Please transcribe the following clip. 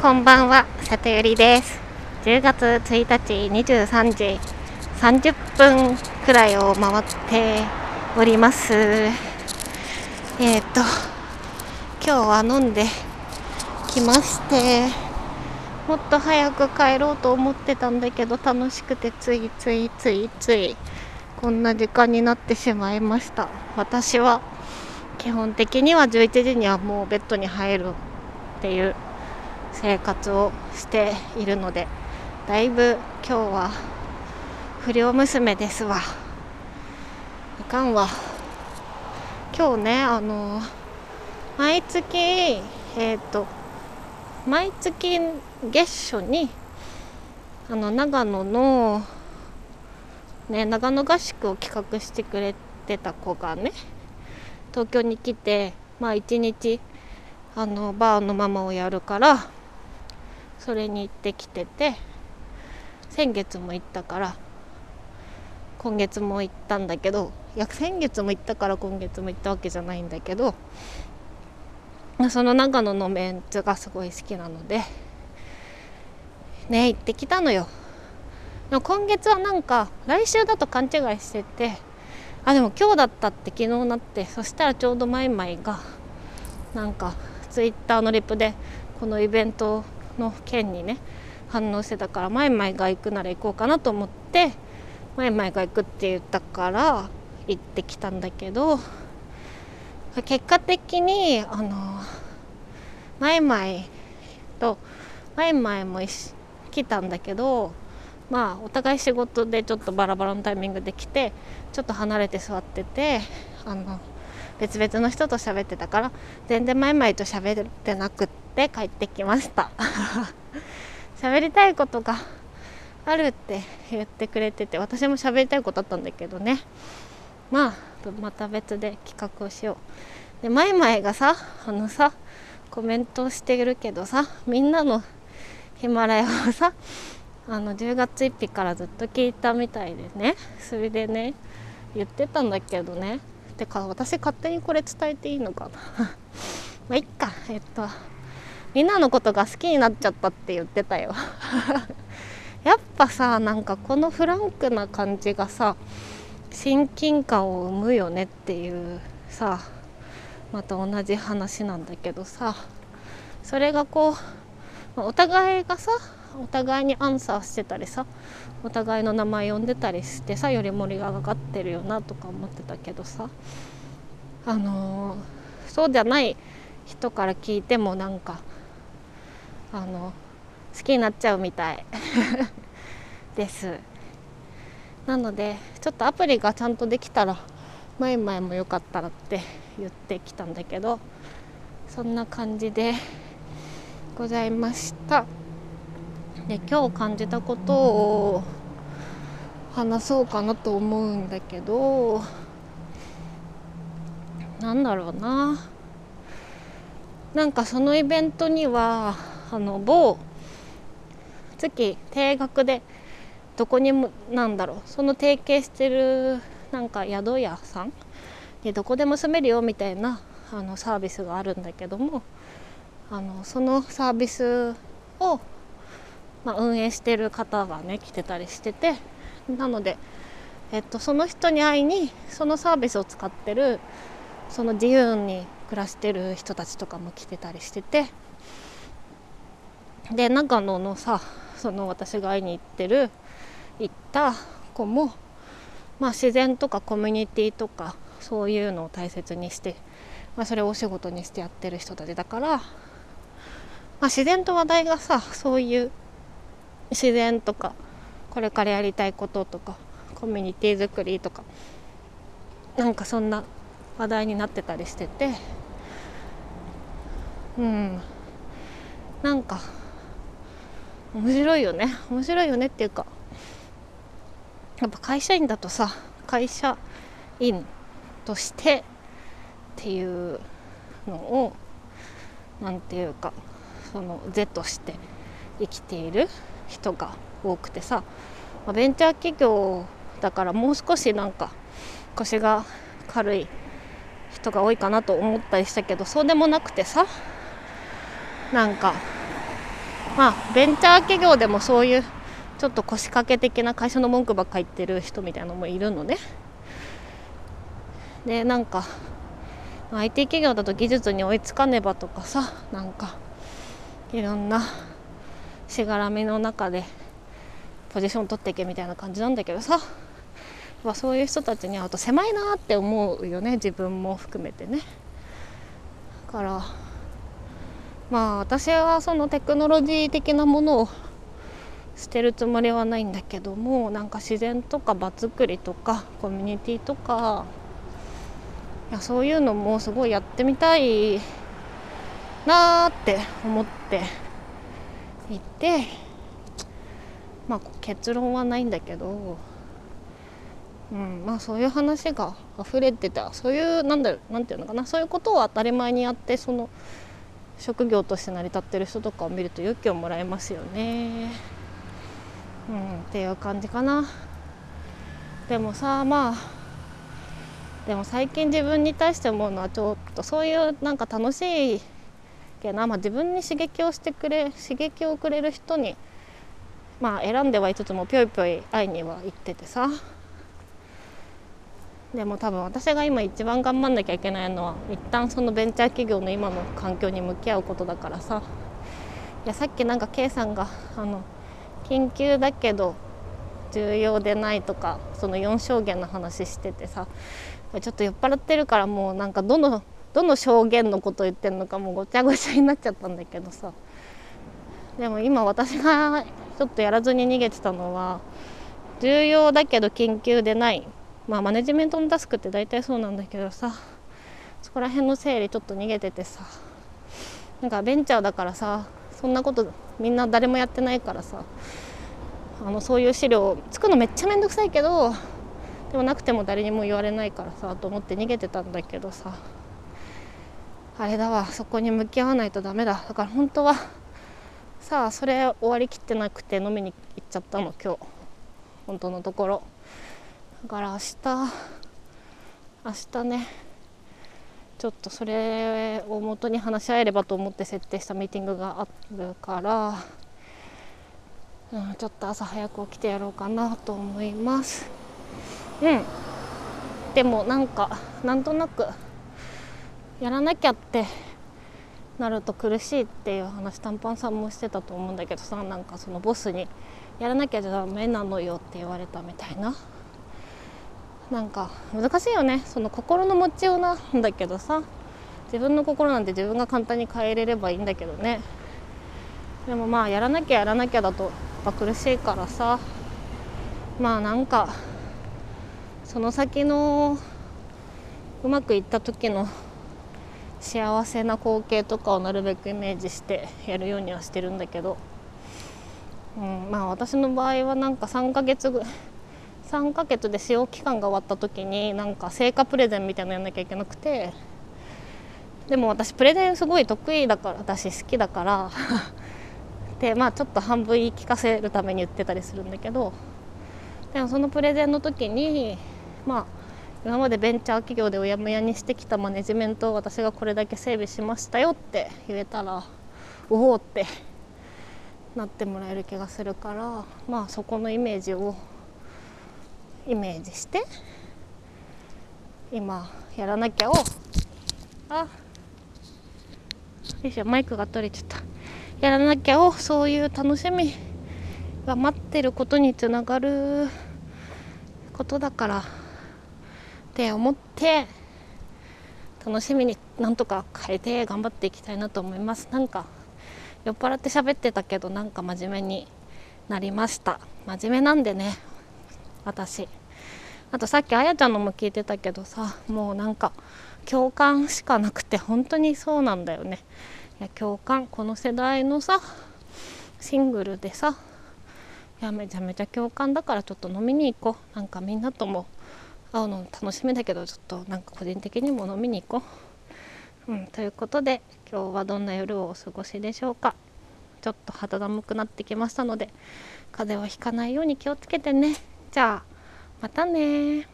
こんばんは、里ゆりです。10月1日23時30分くらいを回っております。えっ、と、今日は飲んできまして、もっと早く帰ろうと思ってたんだけど、楽しくてついついついついこんな時間になってしまいました。私は基本的には11時にはもうベッドに入るっていう生活をしているのでだいぶ今日は不良娘ですわ。いかんわ。今日ねあの毎月えっ、と毎月月初にあの長野のね長野合宿を企画してくれてた子がね東京に来てまあ一日あのバーのママをやるからそれに行ってきてて先月も行ったから今月も行ったんだけどいや先月も行ったから今月も行ったわけじゃないんだけどその長野のメンツがすごい好きなのでね行ってきたのよ。今月はなんか来週だと勘違いしててあでも今日だったって昨日なってそしたらちょうどマイマイがなんかツイッターのリプでこのイベントの件にね反応してたからマイマイが行くなら行こうかなと思ってマイマイが行くって言ったから行ってきたんだけど結果的にあのマイマイとマイマイも来たんだけどまあお互い仕事でちょっとバラバラのタイミングで来てちょっと離れて座っててあの別々の人と喋ってたから全然マイマイと喋ってなくって帰ってきました。喋りたいことがあるって言ってくれてて私も喋りたいことあったんだけどね。まあまた別で企画をしよう。でマイマイがさあのさコメントをしてるけどさみんなのヒマラヤをさあの10月1日からずっと聞いたみたいでね。それでね言ってたんだけどね。てか私勝手にこれ伝えていいのかな？まあいっか。えっとみんなのことが好きになっちゃったって言ってたよ。やっぱさなんかこのフランクな感じがさ親近感を生むよねっていうさまた同じ話なんだけどさそれがこうお互いがさお互いにアンサーしてたりさお互いの名前呼んでたりしてさより盛り上がってるよなとか思ってたけどさ。あのー、そうじゃない人から聞いてもなんかあの好きになっちゃうみたい。です。なのでちょっとアプリがちゃんとできたら前々もよかったらって言ってきたんだけどそんな感じでございました。で今日感じたことを話そうかなと思うんだけどなんだろうな。なんかそのイベントにはあの某月定額でどこにもなんだろうその提携してるなんか宿屋さんでどこでも住めるよみたいなあのサービスがあるんだけどもあのそのサービスを、まあ、運営してる方がね来てたりしててなので、えっと、その人に会いにそのサービスを使ってるその自由に暮らしてる人たちとかも来てたりしててで長野のさその私が会いに行ってる行った子も、まあ、自然とかコミュニティとかそういうのを大切にして、まあ、それをお仕事にしてやってる人たちだから、まあ、自然と話題がさそういう自然とかこれからやりたいこととかコミュニティ作りとかなんかそんな話題になってたりしててうん。なんか面白いよね。面白いよねっていうかやっぱ会社員だとさ会社員としてっていうのを何て言うかその是として生きている人が多くてさ、ベンチャー企業だからもう少しなんか腰が軽い人が多いかなと思ったりしたけどそうでもなくてさなんかまあベンチャー企業でもそういうちょっと腰掛け的な会社の文句ばっか言ってる人みたいなのもいるのね。でなんか IT 企業だと技術に追いつかねばとかさなんかいろんなしがらみの中でポジション取っていけみたいな感じなんだけどさま、そういう人たちに会うと狭いなって思うよね自分も含めてね。だからまあ私はそのテクノロジー的なものを捨てるつもりはないんだけどもなんか自然とか場作りとかコミュニティとかいやそういうのもすごいやってみたいなーって思っていてまあ結論はないんだけど。うんまあ、そういう話が溢れてたそういうなんだろうなんていうのかなそういうことを当たり前にやってその職業として成り立ってる人とかを見ると勇気をもらえますよね。うん、っていう感じかな。でもさまあでも最近自分に対して思うのはちょっとそういうなんか楽しいけな、まあ、自分に刺激をしてくれ刺激をくれる人にまあ選んではいつつもぴょいぴょい会いには行っててさ。でも多分私が今一番頑張んなきゃいけないのは一旦そのベンチャー企業の今の環境に向き合うことだからさ。いやさっきなんか K さんがあの緊急だけど重要でないとかその4証言の話しててさ。ちょっと酔っ払ってるからもうなんかどのどの証言のこと言ってんのかもうごちゃごちゃになっちゃったんだけどさ。でも今私がちょっとやらずに逃げてたのは重要だけど緊急でない。まあマネジメントのタスクって大体そうなんだけどさ。そこら辺の整理ちょっと逃げててさ。なんかベンチャーだからさそんなことみんな誰もやってないからさ。あのそういう資料作るのめっちゃめんどくさいけどでもなくても誰にも言われないからさと思って逃げてたんだけどさ。あれだわそこに向き合わないとダメだ。だから本当はさあそれ終わりきってなくて飲みに行っちゃったの今日。本当のところ。だから明日明日ねちょっとそれを元に話し合えればと思って設定したミーティングがあるから、うん、ちょっと朝早く起きてやろうかなと思います。うん。でもなんかなんとなくやらなきゃってなると苦しいっていう話短パンさんもしてたと思うんだけどさなんかそのボスにやらなきゃじゃダメなのよって言われたみたいな。なんか難しいよね。その心の持ちようなんだけどさ自分の心なんて自分が簡単に変えれればいいんだけどね。でもまあやらなきゃやらなきゃだとやっぱ苦しいからさ。まあなんかその先のうまくいった時の幸せな光景とかをなるべくイメージしてやるようにはしてるんだけど、うん、まあ私の場合はなんか3ヶ月ぐ3ヶ月で使用期間が終わった時になんか成果プレゼンみたいなのやんなきゃいけなくてでも私プレゼンすごい得意だから私好きだからでまあちょっと半分言い聞かせるために言ってたりするんだけどでもそのプレゼンの時にまあ今までベンチャー企業でうやむやにしてきたマネジメントを私がこれだけ整備しましたよって言えたらおおってなってもらえる気がするからまあそこのイメージをイメージして今やらなきゃをあよいしょマイクが取れちゃった。やらなきゃをそういう楽しみが待ってることにつながることだからって思って楽しみになんとか変えて頑張っていきたいなと思います。なんか酔っ払って喋ってたけどなんか真面目になりました。真面目なんでね私。あとさっきあやちゃんのも聞いてたけどさもうなんか共感しかなくて本当にそうなんだよね。いや共感この世代のさシングルでさいやめちゃめちゃ共感だからちょっと飲みに行こう。なんかみんなとも会うの楽しみだけどちょっとなんか個人的にも飲みに行こう、うん、ということで今日はどんな夜をお過ごしでしょうか。ちょっと肌寒くなってきましたので風邪をひかないように気をつけてね。じゃあまたね